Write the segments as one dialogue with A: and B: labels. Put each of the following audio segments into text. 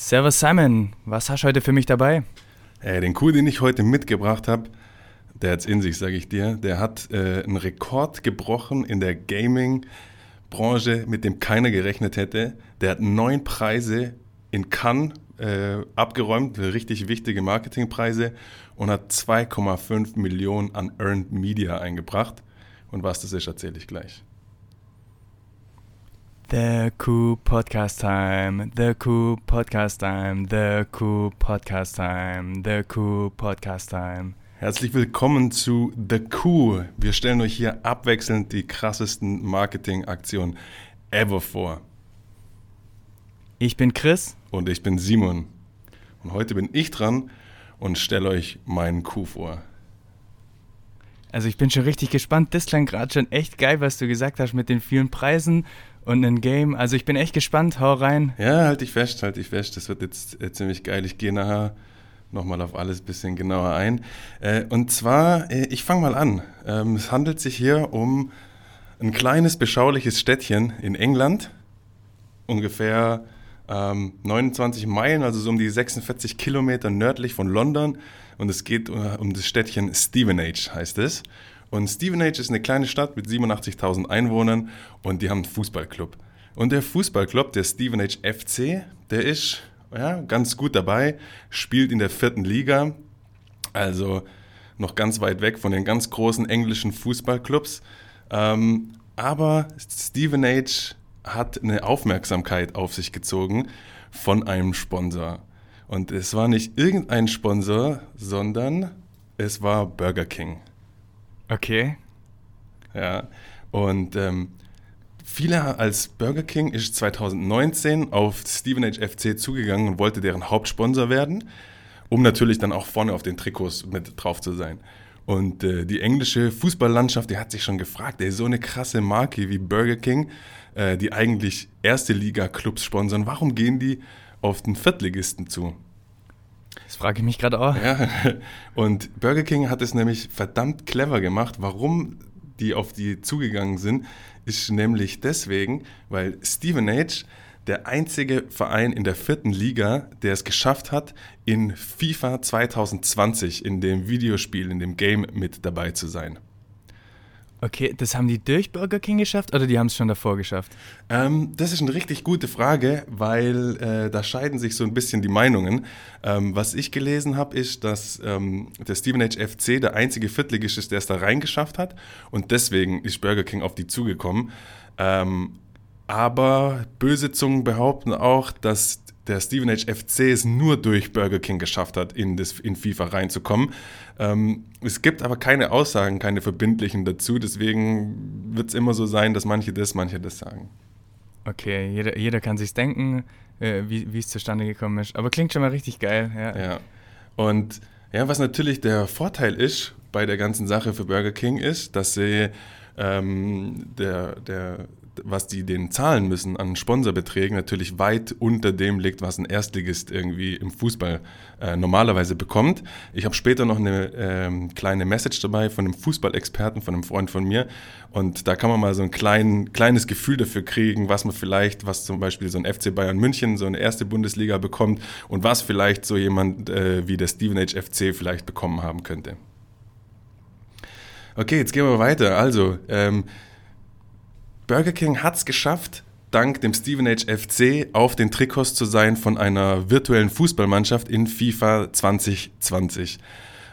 A: Servus Simon, was hast du heute für mich dabei?
B: Äh, den Coup, den ich heute mitgebracht habe, der hat's in sich, sage ich dir. Der hat äh, einen Rekord gebrochen in der Gaming-Branche, mit dem keiner gerechnet hätte. Der hat neun Preise in Cannes äh, abgeräumt, richtig wichtige Marketingpreise und hat 2,5 Millionen an Earned Media eingebracht. Und was das ist, erzähle ich gleich.
A: The Coup Podcast Time, The Coup Podcast Time, The Coup Podcast Time, The Coup Podcast Time.
B: Herzlich willkommen zu The Coup. Wir stellen euch hier abwechselnd die krassesten Marketingaktionen ever vor.
A: Ich bin Chris.
B: Und ich bin Simon. Und heute bin ich dran und stelle euch meinen Coup vor.
A: Also ich bin schon richtig gespannt. Das klang gerade schon echt geil, was du gesagt hast mit den vielen Preisen und ein Game. Also ich bin echt gespannt. Hau rein.
B: Ja, halt dich fest, halt dich fest. Das wird jetzt äh, ziemlich geil. Ich gehe nachher nochmal auf alles ein bisschen genauer ein. Äh, und zwar, äh, ich fange mal an. Ähm, es handelt sich hier um ein kleines, beschauliches Städtchen in England. Ungefähr ähm, 29 Meilen, also so um die 46 Kilometer nördlich von London. Und es geht uh, um das Städtchen Stevenage, heißt es. Und Stevenage ist eine kleine Stadt mit 87.000 Einwohnern und die haben einen Fußballclub. Und der Fußballclub, der Stevenage FC, der ist ja, ganz gut dabei, spielt in der vierten Liga, also noch ganz weit weg von den ganz großen englischen Fußballclubs. Ähm, aber Stevenage hat eine Aufmerksamkeit auf sich gezogen von einem Sponsor. Und es war nicht irgendein Sponsor, sondern es war Burger King.
A: Okay.
B: Ja, und ähm, viele als Burger King ist 2019 auf Stevenage FC zugegangen und wollte deren Hauptsponsor werden, um natürlich dann auch vorne auf den Trikots mit drauf zu sein. Und äh, die englische Fußballlandschaft, die hat sich schon gefragt, ey, so eine krasse Marke wie Burger King, äh, die eigentlich erste Liga-Clubs sponsern, warum gehen die auf den Viertligisten zu?
A: Das frage ich mich gerade auch.
B: Ja, und Burger King hat es nämlich verdammt clever gemacht. Warum die auf die zugegangen sind, ist nämlich deswegen, weil Stevenage der einzige Verein in der vierten Liga, der es geschafft hat, in FIFA 2020, in dem Videospiel, in dem Game mit dabei zu sein.
A: Okay, das haben die durch Burger King geschafft oder die haben es schon davor geschafft?
B: Ähm, das ist eine richtig gute Frage, weil äh, da scheiden sich so ein bisschen die Meinungen. Ähm, was ich gelesen habe, ist, dass ähm, der Stevenage FC der einzige Viertligist ist, der es da reingeschafft hat und deswegen ist Burger King auf die zugekommen. Ähm, aber böse Zungen behaupten auch, dass der Stevenage FC es nur durch Burger King geschafft hat, in, das, in FIFA reinzukommen. Ähm, es gibt aber keine Aussagen, keine verbindlichen dazu. Deswegen wird es immer so sein, dass manche das, manche das sagen.
A: Okay, jeder, jeder kann sich denken, äh, wie es zustande gekommen ist. Aber klingt schon mal richtig geil. Ja.
B: ja. Und ja, was natürlich der Vorteil ist bei der ganzen Sache für Burger King ist, dass sie ähm, der, der was die den zahlen müssen an Sponsorbeträgen, natürlich weit unter dem liegt, was ein Erstligist irgendwie im Fußball äh, normalerweise bekommt. Ich habe später noch eine ähm, kleine Message dabei von einem Fußballexperten, von einem Freund von mir. Und da kann man mal so ein klein, kleines Gefühl dafür kriegen, was man vielleicht, was zum Beispiel so ein FC Bayern München, so eine erste Bundesliga bekommt und was vielleicht so jemand äh, wie der Stevenage FC vielleicht bekommen haben könnte. Okay, jetzt gehen wir weiter. Also, ähm, Burger King hat es geschafft, dank dem Stevenage FC auf den Trikots zu sein von einer virtuellen Fußballmannschaft in FIFA 2020.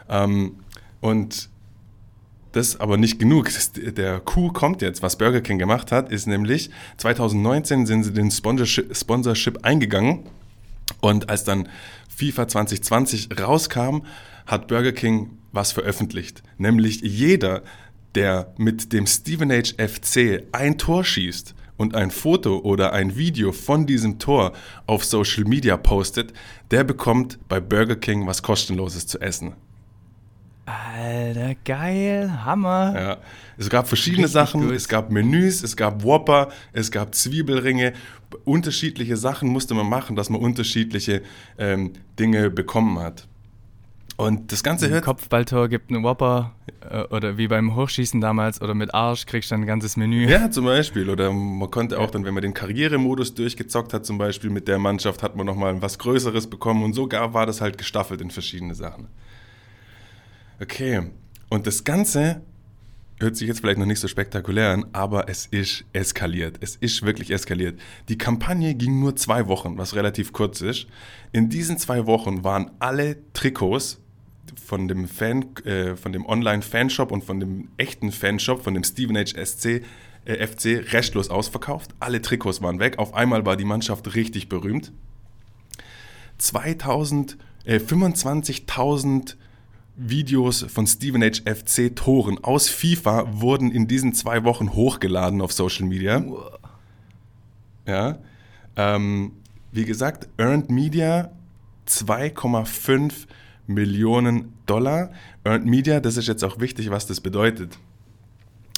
B: Ähm, und das aber nicht genug. Der Coup kommt jetzt. Was Burger King gemacht hat, ist nämlich 2019 sind sie den Sponsorship, Sponsorship eingegangen und als dann FIFA 2020 rauskam, hat Burger King was veröffentlicht. Nämlich jeder, der mit dem Stevenage FC ein Tor schießt und ein Foto oder ein Video von diesem Tor auf Social Media postet, der bekommt bei Burger King was kostenloses zu essen.
A: Alter, geil, Hammer.
B: Ja, es gab verschiedene Richtig Sachen, gut. es gab Menüs, es gab Whopper, es gab Zwiebelringe, unterschiedliche Sachen musste man machen, dass man unterschiedliche ähm, Dinge bekommen hat. Und das Ganze hört.
A: Kopfballtor gibt einen Whopper äh, oder wie beim Hochschießen damals oder mit Arsch kriegst du dann ein ganzes Menü.
B: Ja, zum Beispiel. Oder man konnte auch dann, wenn man den Karrieremodus durchgezockt hat, zum Beispiel mit der Mannschaft, hat man nochmal was Größeres bekommen und sogar war das halt gestaffelt in verschiedene Sachen. Okay, und das Ganze hört sich jetzt vielleicht noch nicht so spektakulär an, aber es ist eskaliert. Es ist wirklich eskaliert. Die Kampagne ging nur zwei Wochen, was relativ kurz ist. In diesen zwei Wochen waren alle Trikots von dem Fan, äh, von dem Online-Fanshop und von dem echten Fanshop, von dem Steven H. SC, äh, FC, restlos ausverkauft. Alle Trikots waren weg. Auf einmal war die Mannschaft richtig berühmt. 2000, äh, 25.000 Videos von Steven H. FC Toren aus FIFA wurden in diesen zwei Wochen hochgeladen auf Social Media. Ja. Ähm, wie gesagt, Earned Media 2,5 Millionen Dollar. Earned Media, das ist jetzt auch wichtig, was das bedeutet.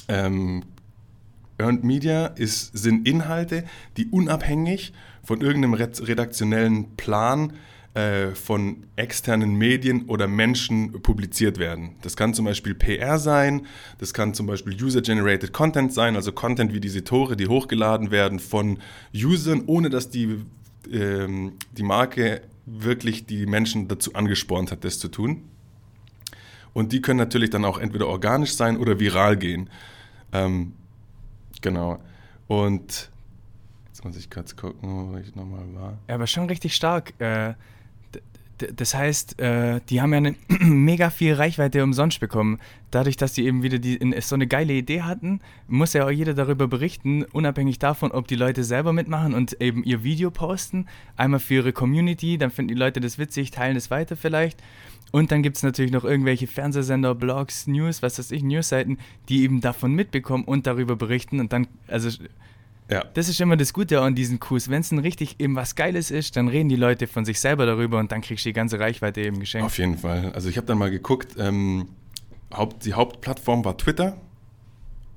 B: Ähm, Earned Media ist, sind Inhalte, die unabhängig von irgendeinem redaktionellen Plan äh, von externen Medien oder Menschen publiziert werden. Das kann zum Beispiel PR sein, das kann zum Beispiel User-Generated Content sein, also Content wie diese Tore, die hochgeladen werden von Usern, ohne dass die, ähm, die Marke wirklich die Menschen dazu angespornt hat, das zu tun. Und die können natürlich dann auch entweder organisch sein oder viral gehen. Ähm, genau. Und jetzt muss ich kurz gucken, wo ich nochmal war.
A: Ja, aber schon richtig stark. Äh, das heißt, äh, die haben ja eine mega viel Reichweite umsonst bekommen. Dadurch, dass die eben wieder die, so eine geile Idee hatten, muss ja auch jeder darüber berichten, unabhängig davon, ob die Leute selber mitmachen und eben ihr Video posten. Einmal für ihre Community, dann finden die Leute das witzig, teilen es weiter vielleicht. Und dann gibt es natürlich noch irgendwelche Fernsehsender, Blogs, News, was weiß ich, Newsseiten, die eben davon mitbekommen und darüber berichten. Und dann, also ja. Das ist immer das Gute an diesen Coups. Wenn es ein richtig eben was Geiles ist, dann reden die Leute von sich selber darüber und dann kriegst du die ganze Reichweite eben geschenkt.
B: Auf jeden Fall. Also ich habe dann mal geguckt, ähm, Haupt, die Hauptplattform war Twitter.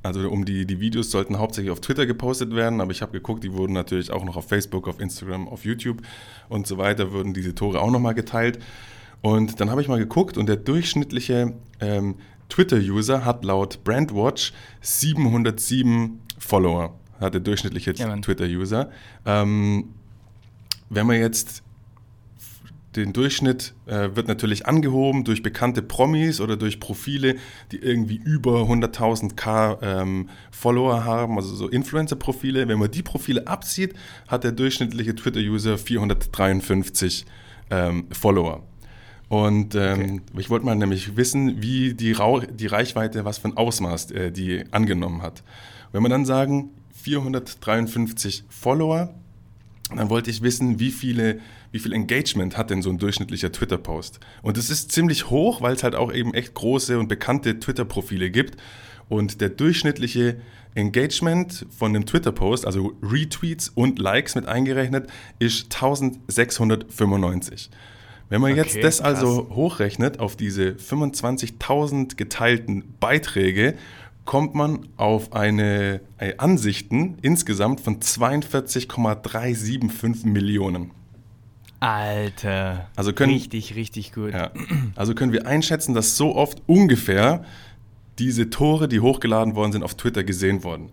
B: Also um die, die Videos sollten hauptsächlich auf Twitter gepostet werden, aber ich habe geguckt, die wurden natürlich auch noch auf Facebook, auf Instagram, auf YouTube und so weiter, wurden diese Tore auch nochmal geteilt. Und dann habe ich mal geguckt und der durchschnittliche ähm, Twitter-User hat laut Brandwatch 707 Follower hat der durchschnittliche ja, Twitter-User. Ähm, wenn man jetzt den Durchschnitt äh, wird natürlich angehoben durch bekannte Promis oder durch Profile, die irgendwie über 100.000 K ähm, Follower haben, also so Influencer-Profile. Wenn man die Profile abzieht, hat der durchschnittliche Twitter-User 453 ähm, Follower. Und ähm, okay. ich wollte mal nämlich wissen, wie die, Rau die Reichweite, was für ein Ausmaß äh, die angenommen hat. Wenn wir dann sagen, 453 Follower. Dann wollte ich wissen, wie, viele, wie viel Engagement hat denn so ein durchschnittlicher Twitter-Post? Und es ist ziemlich hoch, weil es halt auch eben echt große und bekannte Twitter-Profile gibt. Und der durchschnittliche Engagement von einem Twitter-Post, also Retweets und Likes mit eingerechnet, ist 1695. Wenn man okay, jetzt das also krass. also hochrechnet auf diese 25.000 geteilten Beiträge kommt man auf eine, eine Ansichten insgesamt von 42,375 Millionen.
A: Alter. Also können, richtig, richtig gut.
B: Ja, also können wir einschätzen, dass so oft ungefähr diese Tore, die hochgeladen worden sind, auf Twitter gesehen wurden.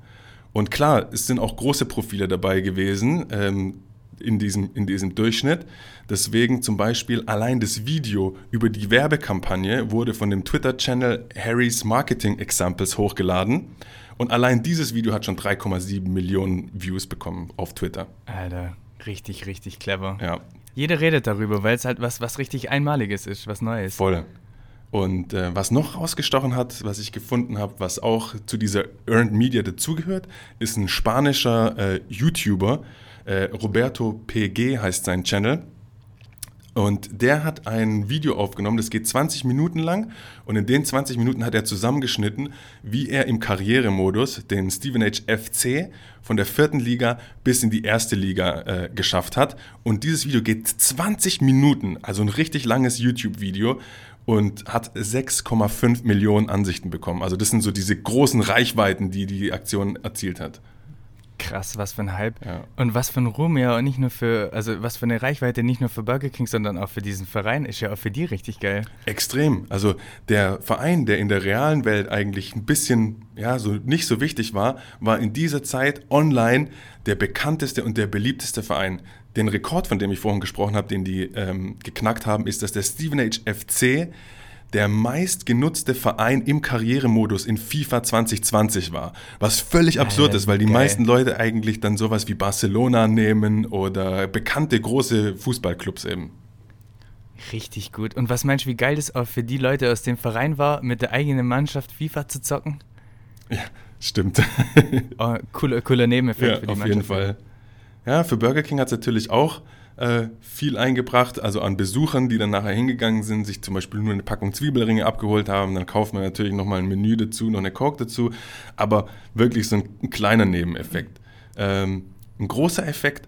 B: Und klar, es sind auch große Profile dabei gewesen. Ähm, in diesem, in diesem Durchschnitt. Deswegen zum Beispiel allein das Video über die Werbekampagne wurde von dem Twitter-Channel Harry's Marketing Examples hochgeladen. Und allein dieses Video hat schon 3,7 Millionen Views bekommen auf Twitter.
A: Alter, richtig, richtig clever.
B: Ja.
A: Jeder redet darüber, weil es halt was, was richtig Einmaliges ist, was Neues.
B: Voll. Und äh, was noch rausgestochen hat, was ich gefunden habe, was auch zu dieser Earned Media dazugehört, ist ein spanischer äh, YouTuber, äh, Roberto PG heißt sein Channel. Und der hat ein Video aufgenommen, das geht 20 Minuten lang. Und in den 20 Minuten hat er zusammengeschnitten, wie er im Karrieremodus den Steven H. FC von der vierten Liga bis in die erste Liga äh, geschafft hat. Und dieses Video geht 20 Minuten, also ein richtig langes YouTube-Video und hat 6,5 Millionen Ansichten bekommen. Also das sind so diese großen Reichweiten, die die Aktion erzielt hat.
A: Krass, was für ein Hype.
B: Ja.
A: Und was für ein Ruhm ja und nicht nur für, also was für eine Reichweite nicht nur für Burger King, sondern auch für diesen Verein ist ja auch für die richtig geil.
B: Extrem. Also der Verein, der in der realen Welt eigentlich ein bisschen, ja, so nicht so wichtig war, war in dieser Zeit online der bekannteste und der beliebteste Verein. Den Rekord, von dem ich vorhin gesprochen habe, den die ähm, geknackt haben, ist, dass der Stevenage FC der meistgenutzte Verein im Karrieremodus in FIFA 2020 war. Was völlig absurd
A: Alter,
B: ist, weil die
A: geil.
B: meisten Leute eigentlich dann sowas wie Barcelona nehmen oder bekannte große Fußballclubs eben.
A: Richtig gut. Und was meinst du, wie geil das auch für die Leute aus dem Verein war, mit der eigenen Mannschaft FIFA zu zocken?
B: Ja, stimmt.
A: Oh, cooler, cooler Nebeneffekt
B: Ja,
A: für die
B: auf
A: Mannschaft.
B: jeden Fall. Ja, für Burger King hat es natürlich auch äh, viel eingebracht, also an Besuchern, die dann nachher hingegangen sind, sich zum Beispiel nur eine Packung Zwiebelringe abgeholt haben. Dann kauft man natürlich nochmal ein Menü dazu, noch eine Coke dazu. Aber wirklich so ein, ein kleiner Nebeneffekt. Ähm, ein großer Effekt,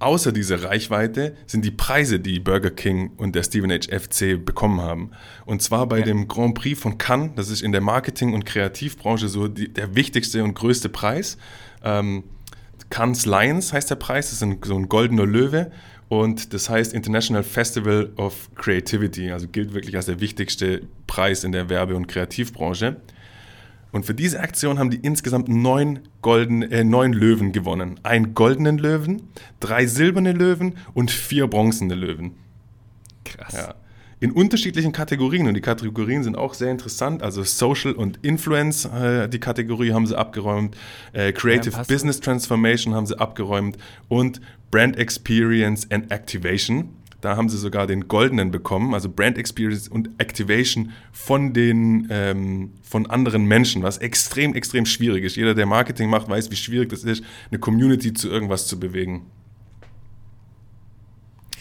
B: außer dieser Reichweite, sind die Preise, die Burger King und der Stevenage FC bekommen haben. Und zwar bei
A: Ja.
B: dem Grand Prix von Cannes, das ist in der Marketing- und Kreativbranche so die, der wichtigste und größte Preis. Ähm, Cannes Lions heißt der Preis, das ist so ein goldener Löwe und das heißt International Festival of Creativity, also gilt wirklich als der wichtigste Preis in der Werbe- und Kreativbranche. Und für diese Aktion haben die insgesamt neun, golden, äh, neun Löwen gewonnen. Einen goldenen Löwen, drei silberne Löwen und vier bronzene Löwen.
A: Krass.
B: Ja. In unterschiedlichen Kategorien und die Kategorien sind auch sehr interessant. Also Social und Influence, äh, die Kategorie haben sie abgeräumt. Äh, Creative
A: Ja.
B: Business Transformation haben sie abgeräumt und Brand Experience and Activation. Da haben sie sogar den goldenen bekommen, also Brand Experience und Activation von den ähm, von anderen Menschen, was extrem extrem schwierig ist. Jeder, der Marketing macht, weiß, wie schwierig das ist, eine Community zu irgendwas zu bewegen.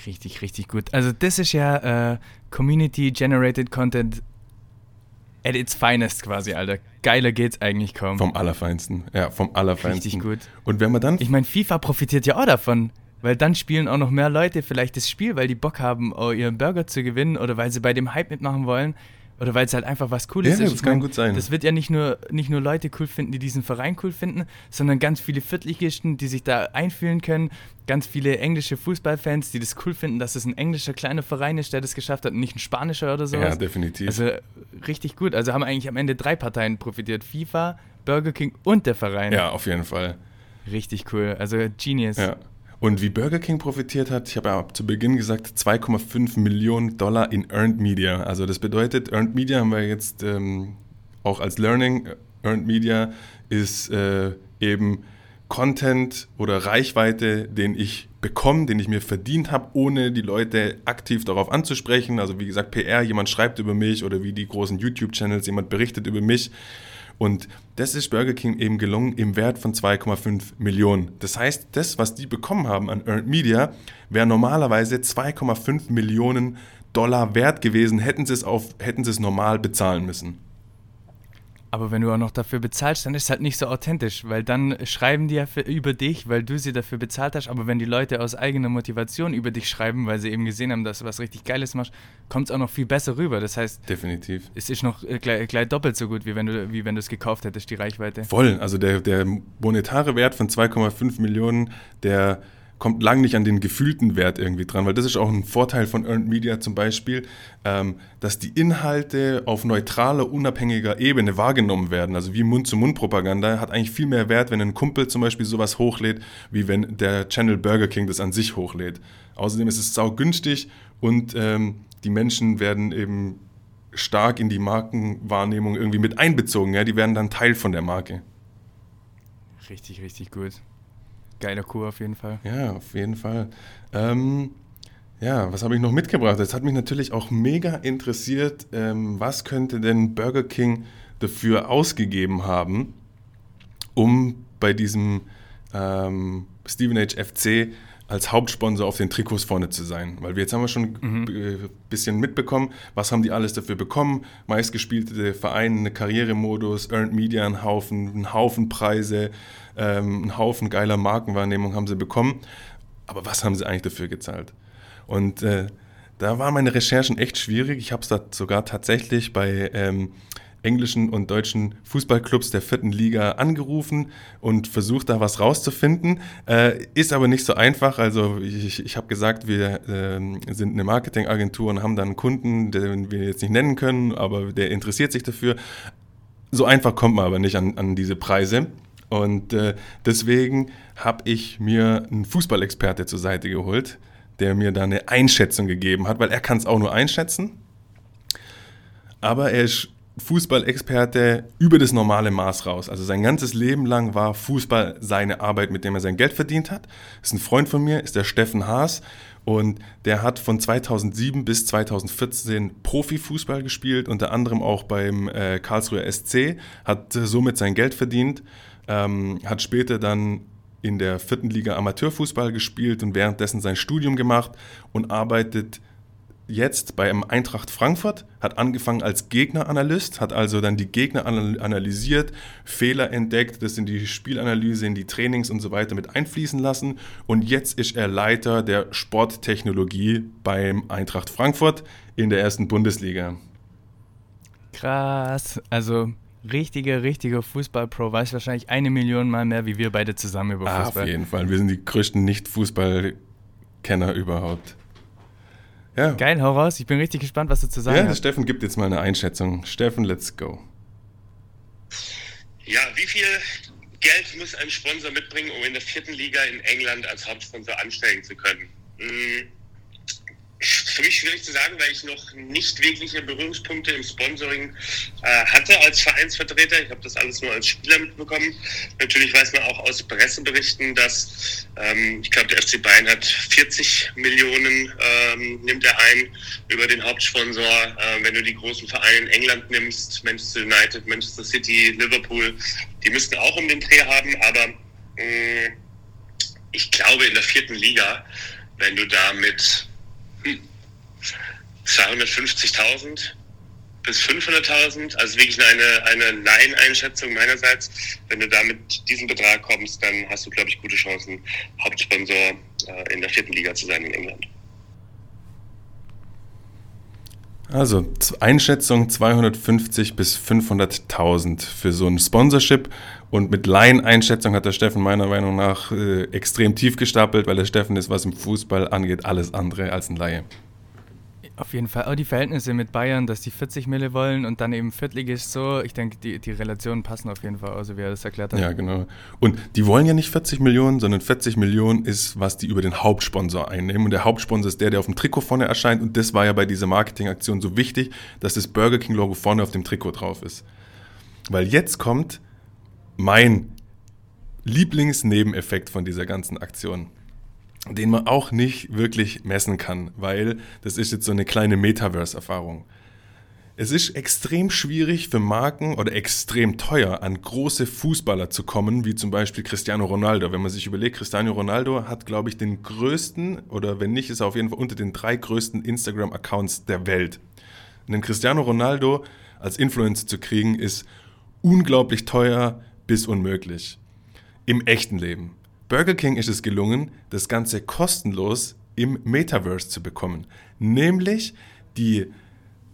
A: Richtig, richtig gut. Also das ist ja äh, Community-Generated Content at its finest quasi, Alter. Geiler geht's eigentlich kaum.
B: Vom Allerfeinsten. Ja, vom Allerfeinsten.
A: Richtig gut.
B: Und wenn man dann
A: Ich meine, FIFA profitiert ja auch davon, weil dann spielen auch noch mehr Leute vielleicht das Spiel, weil die Bock haben, oh, ihren Burger zu gewinnen oder weil sie bei dem Hype mitmachen wollen oder weil es halt einfach was Cooles
B: Ja,
A: ist.
B: das
A: Ich
B: kann
A: mein,
B: gut sein.
A: Das wird ja nicht nur, nicht nur Leute cool finden, die diesen Verein cool finden, sondern ganz viele Viertligisten, die sich da einfühlen können, ganz viele englische Fußballfans, die das cool finden, dass es ein englischer kleiner Verein ist, der das geschafft hat und nicht ein spanischer oder sowas.
B: Ja, definitiv.
A: Also richtig gut. Also haben eigentlich am Ende drei Parteien profitiert. FIFA, Burger King und der Verein.
B: ja, auf jeden Fall.
A: Richtig cool. Also Genius.
B: Ja. Und wie Burger King profitiert hat, ich habe ja zu Beginn gesagt, 2,5 Millionen Dollar in Earned Media. Also das bedeutet, Earned Media haben wir jetzt ähm, auch als Learning. Earned Media ist äh, eben Content oder Reichweite, den ich bekomme, den ich mir verdient habe, ohne die Leute aktiv darauf anzusprechen. Also wie gesagt, PR, jemand schreibt über mich oder wie die großen YouTube-Channels, jemand berichtet über mich. Und das ist Burger King eben gelungen im Wert von 2,5 Millionen. Das heißt, das, was die bekommen haben an Earned Media, wäre normalerweise 2,5 Millionen Dollar wert gewesen, hätten sie es, auf, hätten sie es normal bezahlen müssen.
A: Aber wenn du auch noch dafür bezahlst, dann ist es halt nicht so authentisch, weil dann schreiben die ja für, über dich, weil du sie dafür bezahlt hast. Aber wenn die Leute aus eigener Motivation über dich schreiben, weil sie eben gesehen haben, dass du was richtig Geiles machst, kommt es auch noch viel besser rüber. Das heißt,
B: Definitiv.
A: es ist noch äh, gleich, gleich doppelt so gut, wie wenn du wie wenn du es gekauft hättest, die Reichweite.
B: Voll. Also der, der monetare Wert von 2,5 Millionen, der kommt lang nicht an den gefühlten Wert irgendwie dran, weil das ist auch ein Vorteil von Earned Media zum Beispiel, ähm, dass die Inhalte auf neutraler, unabhängiger Ebene wahrgenommen werden. Also wie Mund-zu-Mund-Propaganda hat eigentlich viel mehr Wert, wenn ein Kumpel zum Beispiel sowas hochlädt, wie wenn der Channel Burger King das an sich hochlädt. Außerdem ist es saugünstig und ähm, die Menschen werden eben stark in die Markenwahrnehmung irgendwie mit einbezogen. Ja? Die werden dann Teil von der Marke.
A: Richtig, richtig gut. Geiler Coup auf jeden Fall.
B: Ja, auf jeden Fall. Ähm, ja, was habe ich noch mitgebracht? Das hat mich natürlich auch mega interessiert, ähm, was könnte denn Burger King dafür ausgegeben haben, um bei diesem ähm, Stevenage FC als Hauptsponsor auf den Trikots vorne zu sein. Weil wir jetzt haben wir schon ein äh, bisschen mitbekommen, was haben die alles dafür bekommen. Meistgespielte Vereine, Karrieremodus, Earned Media, ein Haufen, ein Haufen Preise, ähm, ein Haufen geiler Markenwahrnehmung haben sie bekommen. Aber was haben sie eigentlich dafür gezahlt? Und äh, da waren meine Recherchen echt schwierig. Ich habe es da sogar tatsächlich bei ähm, englischen und deutschen Fußballclubs der vierten Liga angerufen und versucht da was rauszufinden. Äh, ist aber nicht so einfach. Also ich, ich habe gesagt, wir äh, sind eine Marketingagentur und haben dann einen Kunden, den wir jetzt nicht nennen können, aber der interessiert sich dafür. So einfach kommt man aber nicht an, an diese Preise. Und äh, deswegen habe ich mir einen Fußballexperte zur Seite geholt, der mir da eine Einschätzung gegeben hat, weil er kann es auch nur einschätzen. Aber er ist Fußballexperte über das normale Maß raus. Also sein ganzes Leben lang war Fußball seine Arbeit, mit dem er sein Geld verdient hat. Ist ein Freund von mir, ist der Steffen Haas. Und der hat von 2007 bis 2014 Profifußball gespielt, unter anderem auch beim äh, Karlsruher SC, hat äh, somit sein Geld verdient, ähm, hat später dann in der vierten Liga Amateurfußball gespielt und währenddessen sein Studium gemacht und arbeitet jetzt beim Eintracht Frankfurt, hat angefangen als Gegneranalyst, hat also dann die Gegner analysiert, Fehler entdeckt, das in die Spielanalyse, in die Trainings und so weiter mit einfließen lassen. Und jetzt ist er Leiter der Sporttechnologie beim Eintracht Frankfurt in der ersten Bundesliga.
A: Krass, also richtiger, richtiger Fußballpro weiß wahrscheinlich eine Million Mal mehr wie wir beide zusammen über
B: Fußball. Ah, auf jeden Fall, wir sind die größten Nicht-Fußballkenner überhaupt.
A: Ja. Geil, hau raus. Ich bin richtig gespannt, was du zu sagen ja, hast.
B: Steffen gibt jetzt mal eine Einschätzung. Steffen, let's go.
C: Ja, wie viel Geld muss ein Sponsor mitbringen, um in der vierten Liga in England als Hauptsponsor ansteigen zu können? Hm für mich schwierig zu sagen, weil ich noch nicht wirkliche Berührungspunkte im Sponsoring äh, hatte als Vereinsvertreter. Ich habe das alles nur als Spieler mitbekommen. Natürlich weiß man auch aus Presseberichten, dass ähm, ich glaube, der FC Bayern hat 40 Millionen ähm, nimmt er ein über den Hauptsponsor. Äh, wenn du die großen Vereine in England nimmst, Manchester United, Manchester City, Liverpool, die müssten auch um den Dreh haben. Aber mm, ich glaube, in der vierten Liga, wenn du da mit 250.000 bis 500.000, also wirklich eine, eine Laien-Einschätzung meinerseits. Wenn du da mit diesem Betrag kommst, dann hast du, glaube ich, gute Chancen, Hauptsponsor äh, in der vierten Liga zu sein in England.
B: Also Einschätzung 250 bis 500.000 für so ein Sponsorship und mit Laien-Einschätzung hat der Steffen meiner Meinung nach äh, extrem tief gestapelt, weil der Steffen ist, was im Fußball angeht, alles andere als ein Laie.
A: Auf jeden Fall. Auch die Verhältnisse mit Bayern, dass die 40 Mille wollen und dann eben Viertligist so. Ich denke, die, die Relationen passen auf jeden Fall, also wie er das erklärt hat.
B: Ja, genau. Und die wollen ja nicht 40 Millionen, sondern 40 Millionen ist, was die über den Hauptsponsor einnehmen. Und der Hauptsponsor ist der, der auf dem Trikot vorne erscheint. Und das war ja bei dieser Marketingaktion so wichtig, dass das Burger King-Logo vorne auf dem Trikot drauf ist. Weil jetzt kommt mein Lieblingsnebeneffekt von dieser ganzen Aktion den man auch nicht wirklich messen kann, weil das ist jetzt so eine kleine Metaverse-Erfahrung. Es ist extrem schwierig für Marken oder extrem teuer, an große Fußballer zu kommen, wie zum Beispiel Cristiano Ronaldo. Wenn man sich überlegt, Cristiano Ronaldo hat, glaube ich, den größten, oder wenn nicht, ist er auf jeden Fall unter den drei größten Instagram-Accounts der Welt. Und den Cristiano Ronaldo als Influencer zu kriegen, ist unglaublich teuer bis unmöglich. Im echten Leben. Burger King ist es gelungen, das Ganze kostenlos im Metaverse zu bekommen. Nämlich die,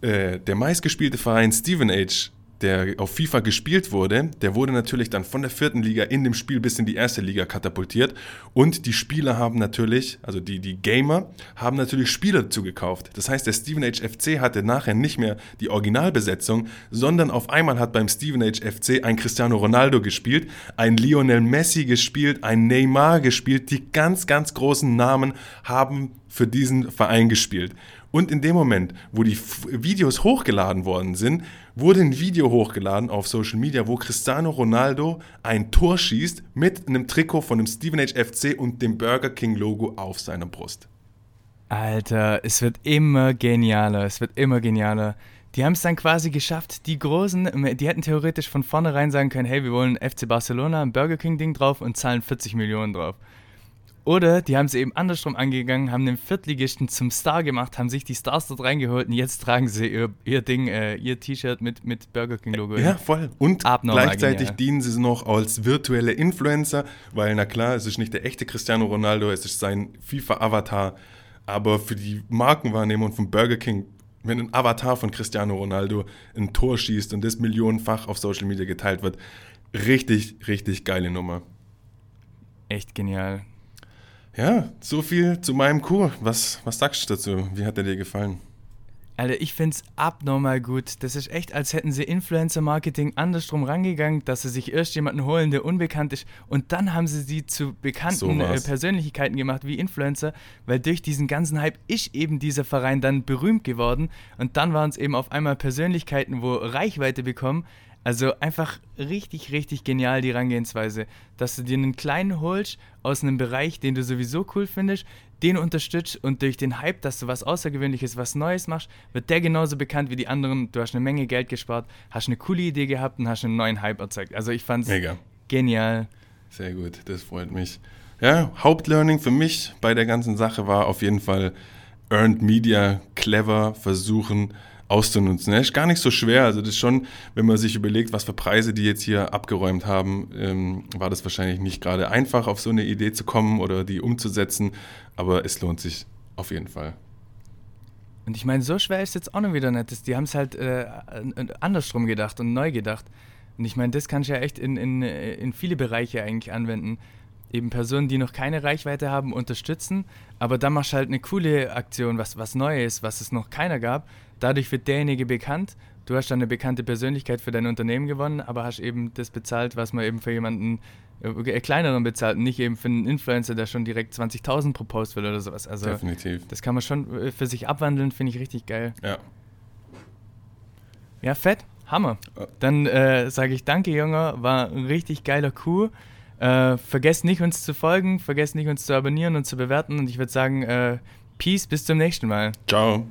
B: äh, der meistgespielte Verein Steven Age der auf FIFA gespielt wurde, der wurde natürlich dann von der vierten Liga in dem Spiel bis in die erste Liga katapultiert. Und die Spieler haben natürlich, also die, die Gamer, haben natürlich Spieler dazu gekauft. Das heißt, der Steven Age FC hatte nachher nicht mehr die Originalbesetzung, sondern auf einmal hat beim Steven Age FC ein Cristiano Ronaldo gespielt, ein Lionel Messi gespielt, ein Neymar gespielt. Die ganz, ganz großen Namen haben für diesen Verein gespielt. Und in dem Moment, wo die Videos hochgeladen worden sind, wurde ein Video hochgeladen auf Social Media, wo Cristiano Ronaldo ein Tor schießt mit einem Trikot von dem Steven H. FC und dem Burger King Logo auf seiner Brust.
A: Alter, es wird immer genialer, es wird immer genialer. Die haben es dann quasi geschafft, die Großen, die hätten theoretisch von vornherein sagen können, hey, wir wollen FC Barcelona, ein Burger King Ding drauf und zahlen 40 Millionen drauf. Oder die haben es eben andersrum angegangen, haben den Viertligisten zum Star gemacht, haben sich die Stars dort reingeholt und jetzt tragen sie ihr, ihr Ding, äh, ihr T-Shirt mit, mit Burger King Logo.
B: Ja, voll. Und gleichzeitig genial. dienen sie noch als virtuelle Influencer, weil na klar, es ist nicht der echte Cristiano Ronaldo, es ist sein FIFA-Avatar. Aber für die Markenwahrnehmung von Burger King wenn ein Avatar von Cristiano Ronaldo ein Tor schießt und das millionenfach auf Social Media geteilt wird. Richtig, richtig geile Nummer.
A: Echt genial.
B: Ja, so viel zu meinem Coup. Was, was sagst du dazu? Wie hat er dir gefallen?
A: Alter, ich find's abnormal gut. Das ist echt, als hätten sie Influencer-Marketing andersrum rangegangen, dass sie sich erst jemanden holen, der unbekannt ist, und dann haben sie sie zu bekannten
B: So
A: äh. Persönlichkeiten gemacht wie Influencer, weil durch diesen ganzen Hype ist eben dieser Verein dann berühmt geworden und dann waren es eben auf einmal Persönlichkeiten, wo Reichweite bekommen. Also einfach richtig, richtig genial die Herangehensweise, dass du dir einen kleinen holst aus einem Bereich, den du sowieso cool findest, den unterstützt und durch den Hype, dass du was Außergewöhnliches, was Neues machst, wird der genauso bekannt wie die anderen. Du hast eine Menge Geld gespart, hast eine coole Idee gehabt und hast einen neuen Hype erzeugt. Also ich fand's
B: Mega.
A: genial.
B: Sehr gut, das freut mich. Ja, Hauptlearning für mich bei der ganzen Sache war auf jeden Fall Earned Media clever versuchen auszunutzen. Ja, ist gar nicht so schwer. Also das ist schon, wenn man sich überlegt, was für Preise die jetzt hier abgeräumt haben, ähm, war das wahrscheinlich nicht gerade einfach, auf so eine Idee zu kommen oder die umzusetzen. Aber es lohnt sich auf jeden Fall.
A: Und ich meine, so schwer ist jetzt auch noch wieder nicht. Das- Die haben es halt äh, andersrum gedacht und neu gedacht. Und ich meine, das kannst du ja echt in, in, äh, in viele Bereiche eigentlich anwenden. Eben Personen, die noch keine Reichweite haben, unterstützen, aber dann machst du halt eine coole Aktion, was, was Neues, was es noch keiner gab. Dadurch wird derjenige bekannt. Du hast dann eine bekannte Persönlichkeit für dein Unternehmen gewonnen, aber hast eben das bezahlt, was man eben für jemanden äh, kleineren bezahlt und nicht eben für einen Influencer, der schon direkt 20.000 pro Post will oder sowas. Also
B: Definitiv.
A: das kann man schon äh, für sich abwandeln, finde ich richtig geil.
B: Ja.
A: Ja, fett, Hammer.
B: Ja.
A: Dann äh, sage ich danke, Junge, war ein richtig geiler Coup. Äh, vergesst nicht, uns zu folgen, vergesst nicht, uns zu abonnieren und zu bewerten. Und ich würde sagen, äh, Peace, bis zum nächsten Mal.
B: Ciao.